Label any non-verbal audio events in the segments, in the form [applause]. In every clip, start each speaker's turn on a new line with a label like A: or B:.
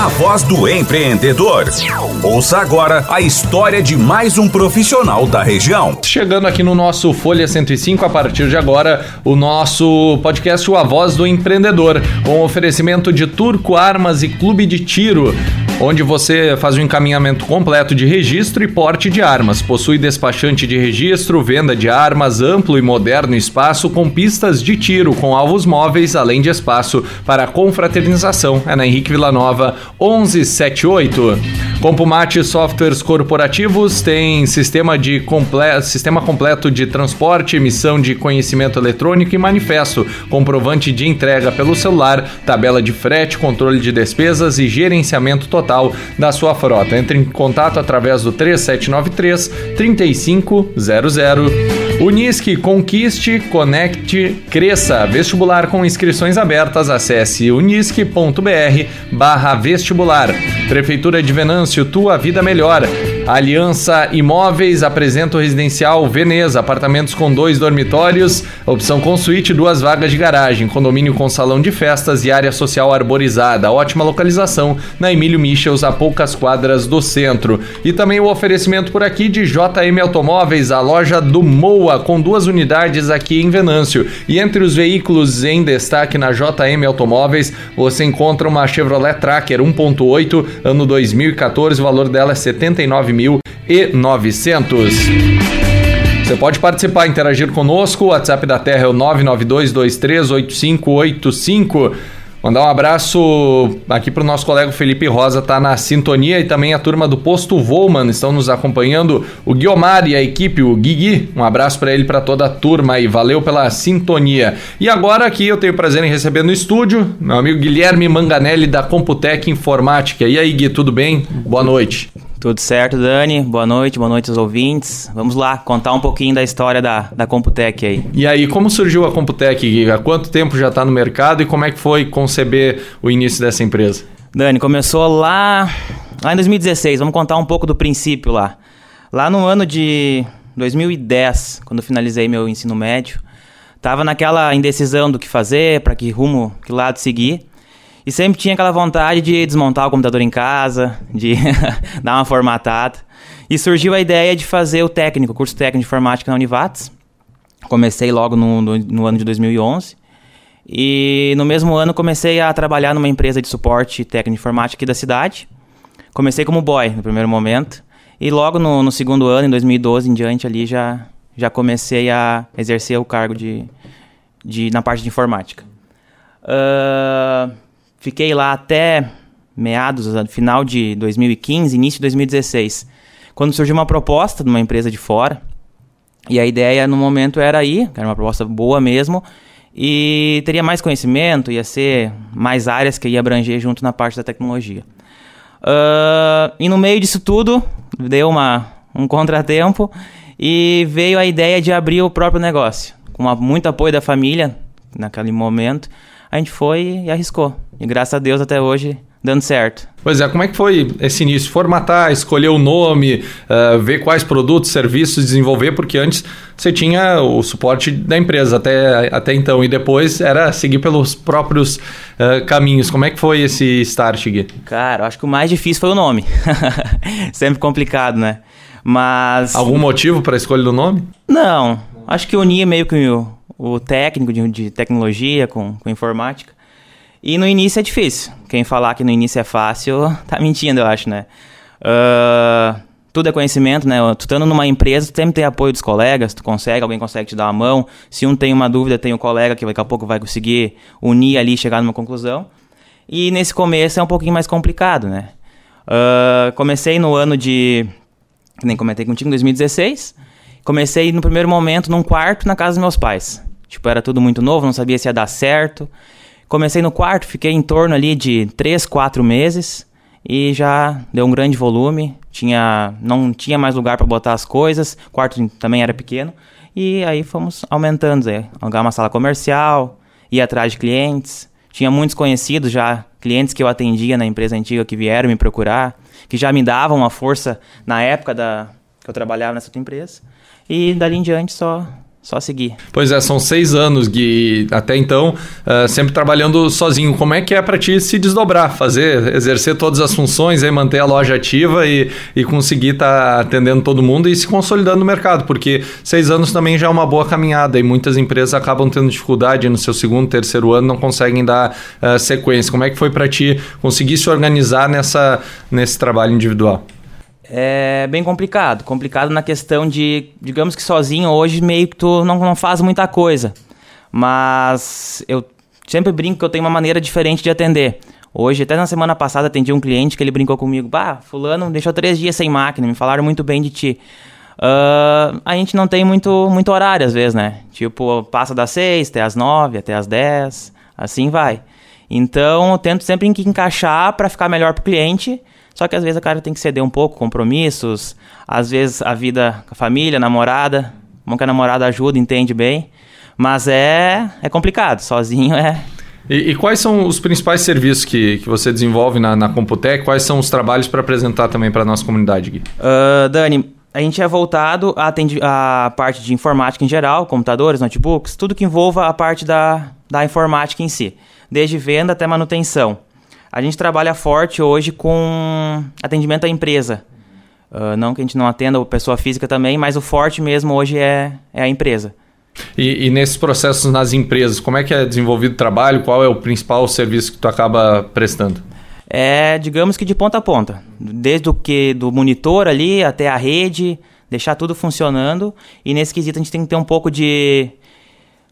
A: a voz do empreendedor. Ouça agora a história de mais um profissional da região.
B: Chegando aqui no nosso Folha 105, a partir de agora, o nosso podcast A Voz do Empreendedor, com oferecimento de Turco Armas e Clube de Tiro onde você faz o um encaminhamento completo de registro e porte de armas. Possui despachante de registro, venda de armas, amplo e moderno espaço com pistas de tiro com alvos móveis, além de espaço para confraternização. É na Henrique Villanova 1178. Compumate Softwares Corporativos tem sistema, de comple sistema completo de transporte, emissão de conhecimento eletrônico e manifesto, comprovante de entrega pelo celular, tabela de frete, controle de despesas e gerenciamento total da sua frota. Entre em contato através do 3793 3500. Unisque, conquiste, conecte, cresça. Vestibular com inscrições abertas. Acesse unisque.br barra vestibular. Prefeitura de Venâncio, tua vida melhor. Aliança Imóveis apresenta o residencial Veneza, apartamentos com dois dormitórios, opção com suíte, duas vagas de garagem, condomínio com salão de festas e área social arborizada. Ótima localização na Emílio Michels, a poucas quadras do centro. E também o oferecimento por aqui de JM Automóveis, a loja do Moa, com duas unidades aqui em Venâncio. E entre os veículos em destaque na JM Automóveis, você encontra uma Chevrolet Tracker 1.8, ano 2014, o valor dela é 79 9.900. Você pode participar, interagir conosco. O WhatsApp da Terra é o 992238585. Mandar um abraço aqui para o nosso colega Felipe Rosa, tá na sintonia e também a turma do Posto Volman estão nos acompanhando. O Guiomar e a equipe, o Guigui, um abraço para ele para toda a turma aí, valeu pela sintonia. E agora aqui eu tenho o prazer em receber no estúdio meu amigo Guilherme Manganelli da Computec Informática. E aí, Gui, tudo bem? Boa noite.
C: Tudo certo, Dani? Boa noite, boa noite aos ouvintes. Vamos lá, contar um pouquinho da história da, da Computec aí.
B: E aí, como surgiu a Computec? Há quanto tempo já está no mercado e como é que foi conceber o início dessa empresa?
C: Dani, começou lá, lá em 2016. Vamos contar um pouco do princípio lá. Lá no ano de 2010, quando eu finalizei meu ensino médio, tava naquela indecisão do que fazer, para que rumo, que lado seguir. E sempre tinha aquela vontade de desmontar o computador em casa, de [laughs] dar uma formatada. E surgiu a ideia de fazer o técnico, o curso técnico de informática na Univates. Comecei logo no, no, no, ano de 2011. E no mesmo ano comecei a trabalhar numa empresa de suporte técnico de informática aqui da cidade. Comecei como boy no primeiro momento. E logo no, no segundo ano, em 2012 em diante, ali já, já comecei a exercer o cargo de, de, na parte de informática. Uh, Fiquei lá até meados, final de 2015, início de 2016, quando surgiu uma proposta de uma empresa de fora. E a ideia no momento era ir, era uma proposta boa mesmo, e teria mais conhecimento, ia ser mais áreas que ia abranger junto na parte da tecnologia. Uh, e no meio disso tudo, deu uma, um contratempo e veio a ideia de abrir o próprio negócio. Com uma, muito apoio da família naquele momento, a gente foi e arriscou. E graças a Deus até hoje dando certo.
B: Pois é, como é que foi esse início? Formatar, escolher o nome, uh, ver quais produtos, serviços desenvolver, porque antes você tinha o suporte da empresa até, até então, e depois era seguir pelos próprios uh, caminhos. Como é que foi esse start, Gui?
C: Cara, acho que o mais difícil foi o nome. [laughs] Sempre complicado, né? Mas.
B: Algum motivo para a escolha do nome?
C: Não. Acho que unia meio que o, o técnico de, de tecnologia com, com informática. E no início é difícil. Quem falar que no início é fácil, [laughs] tá mentindo, eu acho, né? Uh, tudo é conhecimento, né? Tu estando numa empresa, tu sempre tem apoio dos colegas, tu consegue, alguém consegue te dar a mão. Se um tem uma dúvida, tem o um colega que daqui a pouco vai conseguir unir ali e chegar numa conclusão. E nesse começo é um pouquinho mais complicado, né? Uh, comecei no ano de. Nem comentei contigo, em 2016. Comecei no primeiro momento num quarto na casa dos meus pais. Tipo, era tudo muito novo, não sabia se ia dar certo. Comecei no quarto, fiquei em torno ali de 3, 4 meses e já deu um grande volume. Tinha, não tinha mais lugar para botar as coisas, o quarto também era pequeno. E aí fomos aumentando, é, alugar uma sala comercial, ir atrás de clientes. Tinha muitos conhecidos já, clientes que eu atendia na empresa antiga que vieram me procurar, que já me davam uma força na época da, que eu trabalhava nessa outra empresa. E dali em diante só só seguir.
B: Pois é, são seis anos, Gui, até então, uh, sempre trabalhando sozinho. Como é que é para ti se desdobrar, fazer, exercer todas as funções, aí, manter a loja ativa e, e conseguir estar tá atendendo todo mundo e se consolidando no mercado? Porque seis anos também já é uma boa caminhada e muitas empresas acabam tendo dificuldade no seu segundo, terceiro ano, não conseguem dar uh, sequência. Como é que foi para ti conseguir se organizar nessa, nesse trabalho individual?
C: É bem complicado. Complicado na questão de, digamos que sozinho hoje meio que tu não, não faz muita coisa. Mas eu sempre brinco que eu tenho uma maneira diferente de atender. Hoje, até na semana passada, atendi um cliente que ele brincou comigo. Bah, fulano deixou três dias sem máquina, me falaram muito bem de ti. Uh, a gente não tem muito, muito horário às vezes, né? Tipo, passa das seis até as nove, até as dez, assim vai. Então, eu tento sempre encaixar para ficar melhor pro cliente só que às vezes o cara tem que ceder um pouco, compromissos, às vezes a vida com a família, a namorada, como que a namorada ajuda, entende bem. Mas é, é complicado, sozinho é.
B: E, e quais são os principais serviços que, que você desenvolve na, na Computec? Quais são os trabalhos para apresentar também para a nossa comunidade, Gui?
C: Uh, Dani, a gente é voltado a, a parte de informática em geral, computadores, notebooks, tudo que envolva a parte da, da informática em si, desde venda até manutenção. A gente trabalha forte hoje com atendimento à empresa. Uh, não que a gente não atenda a pessoa física também, mas o forte mesmo hoje é, é a empresa.
B: E, e, nesses processos nas empresas, como é que é desenvolvido o trabalho? Qual é o principal serviço que tu acaba prestando?
C: É, digamos que de ponta a ponta. Desde o que do monitor ali até a rede, deixar tudo funcionando. E nesse quesito a gente tem que ter um pouco de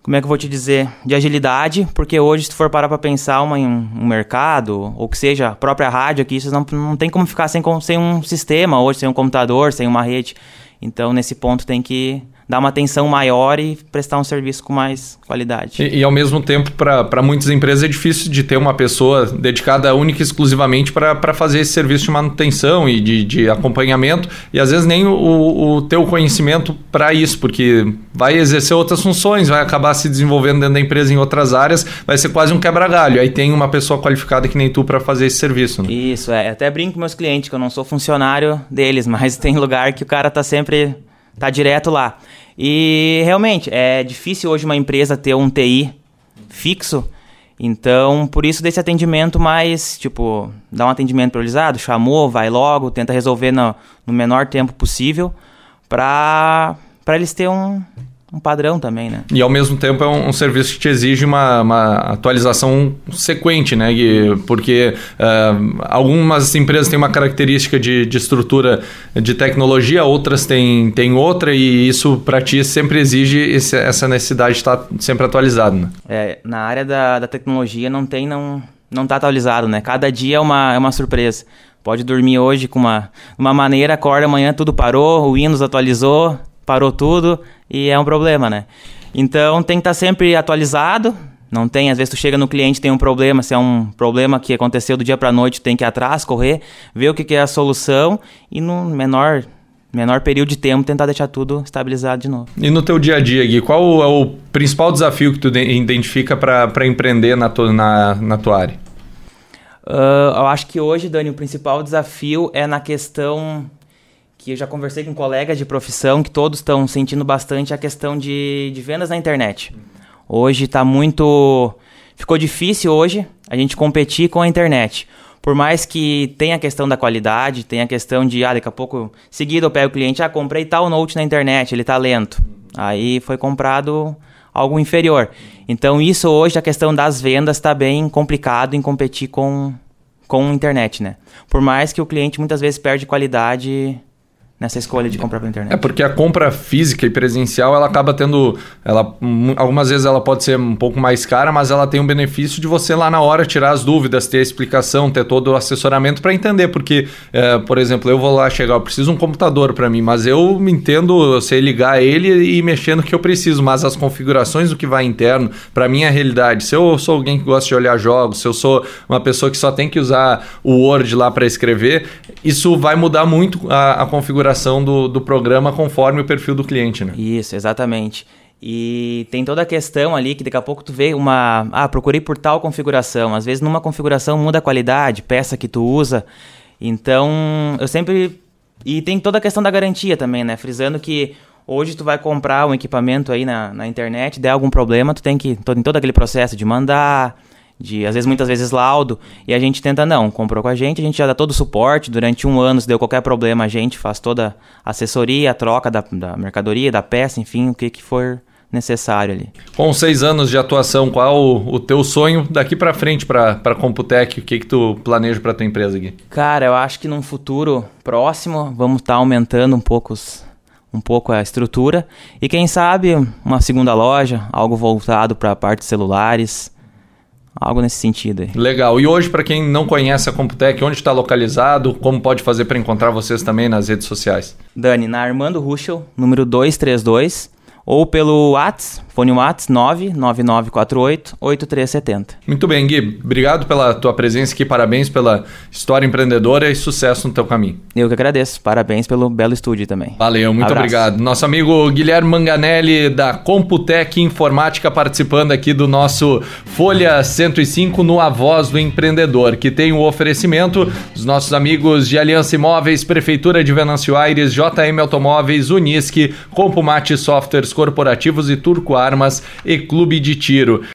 C: como é que eu vou te dizer, de agilidade, porque hoje se tu for parar para pensar uma, um, mercado, ou que seja a própria rádio aqui, vocês não, não tem como ficar sem, sem um sistema hoje, sem um computador, sem uma rede. Então nesse ponto tem que dar uma atenção maior e prestar um serviço com mais qualidade.
B: E, e ao mesmo tempo, para muitas empresas é difícil de ter uma pessoa dedicada única e exclusivamente para fazer esse serviço de manutenção e de, de acompanhamento, e às vezes nem o, o teu conhecimento para isso, porque vai exercer outras funções, vai acabar se desenvolvendo dentro da empresa em outras áreas, vai ser quase um quebra-galho. Aí tem uma pessoa qualificada que nem tu para fazer esse serviço. Né?
C: Isso, é. Até brinco com meus clientes que eu não sou funcionário deles, [laughs] mas tem lugar que o cara tá sempre tá direto lá. E realmente é difícil hoje uma empresa ter um TI fixo. Então, por isso desse atendimento mais, tipo, dá um atendimento priorizado, chamou, vai logo, tenta resolver no, no menor tempo possível para eles terem um, um padrão também, né?
B: E ao mesmo tempo é um, um serviço que te exige uma, uma atualização sequente, né? E, porque uh, algumas empresas têm uma característica de, de estrutura de tecnologia, outras têm, têm outra, e isso para ti sempre exige esse, essa necessidade de estar sempre atualizado, né?
C: É, na área da, da tecnologia não tem, não, não tá atualizado, né? Cada dia é uma, é uma surpresa. Pode dormir hoje com uma, uma maneira, acorda amanhã, tudo parou, o Windows atualizou, parou tudo e é um problema, né? Então tem que estar tá sempre atualizado. Não tem, às vezes tu chega no cliente tem um problema, se é um problema que aconteceu do dia para noite, tem que ir atrás, correr, ver o que, que é a solução e no menor menor período de tempo tentar deixar tudo estabilizado de novo.
B: E no teu dia a dia, Gui, qual é o principal desafio que tu identifica para empreender na, tu, na, na tua área?
C: Uh, eu acho que hoje, Dani, o principal desafio é na questão que eu já conversei com colegas de profissão que todos estão sentindo bastante a questão de, de vendas na internet. Hoje está muito. Ficou difícil hoje a gente competir com a internet. Por mais que tenha a questão da qualidade, tenha a questão de, ah, daqui a pouco, seguido eu pego o cliente, ah, comprei tal note na internet, ele está lento. Aí foi comprado algo inferior. Então isso hoje, a questão das vendas está bem complicado em competir com, com a internet, né? Por mais que o cliente muitas vezes perde qualidade nessa escolha de comprar pela internet.
B: É porque a compra física e presencial ela acaba tendo, ela algumas vezes ela pode ser um pouco mais cara, mas ela tem um benefício de você lá na hora tirar as dúvidas, ter a explicação, ter todo o assessoramento para entender, porque, é, por exemplo, eu vou lá chegar, eu preciso um computador para mim, mas eu entendo, eu sei ligar ele e mexer no que eu preciso, mas as configurações do que vai interno, para mim é realidade. Se eu sou alguém que gosta de olhar jogos, se eu sou uma pessoa que só tem que usar o Word lá para escrever, isso vai mudar muito a, a configuração configuração do, do programa conforme o perfil do cliente, né?
C: Isso, exatamente. E tem toda a questão ali que daqui a pouco tu vê uma. Ah, procurei por tal configuração. Às vezes numa configuração muda a qualidade, peça que tu usa. Então, eu sempre. E tem toda a questão da garantia também, né? Frisando que Hoje tu vai comprar um equipamento aí na, na internet, der algum problema, tu tem que em todo aquele processo de mandar, de às vezes muitas vezes laudo, e a gente tenta não, comprou com a gente, a gente já dá todo o suporte, durante um ano se deu qualquer problema a gente faz toda a assessoria, a troca da, da mercadoria, da peça, enfim, o que que for necessário ali.
B: Com seis anos de atuação, qual o, o teu sonho daqui para frente para a Computec? O que que tu planeja para tua empresa aqui?
C: Cara, eu acho que num futuro próximo vamos estar tá aumentando um pouco os, um pouco a estrutura e quem sabe uma segunda loja, algo voltado para a parte de celulares, algo nesse sentido. Aí.
B: Legal. E hoje para quem não conhece a Computec, onde está localizado? Como pode fazer para encontrar vocês também nas redes sociais?
C: Dani, na Armando Ruschel, número 232 ou pelo WhatsApp, fone WhatsApp 99948-8370.
B: Muito bem, Gui. Obrigado pela tua presença aqui, parabéns pela história empreendedora e sucesso no teu caminho.
C: Eu que agradeço, parabéns pelo belo estúdio também.
B: Valeu, muito Abraço. obrigado. Nosso amigo Guilherme Manganelli da Computec Informática participando aqui do nosso Folha 105 no A Voz do Empreendedor, que tem o oferecimento dos nossos amigos de Aliança Imóveis, Prefeitura de Venâncio Aires, JM Automóveis, Unisque, Compumate Softwares corporativos e Turco Armas e Clube de Tiro.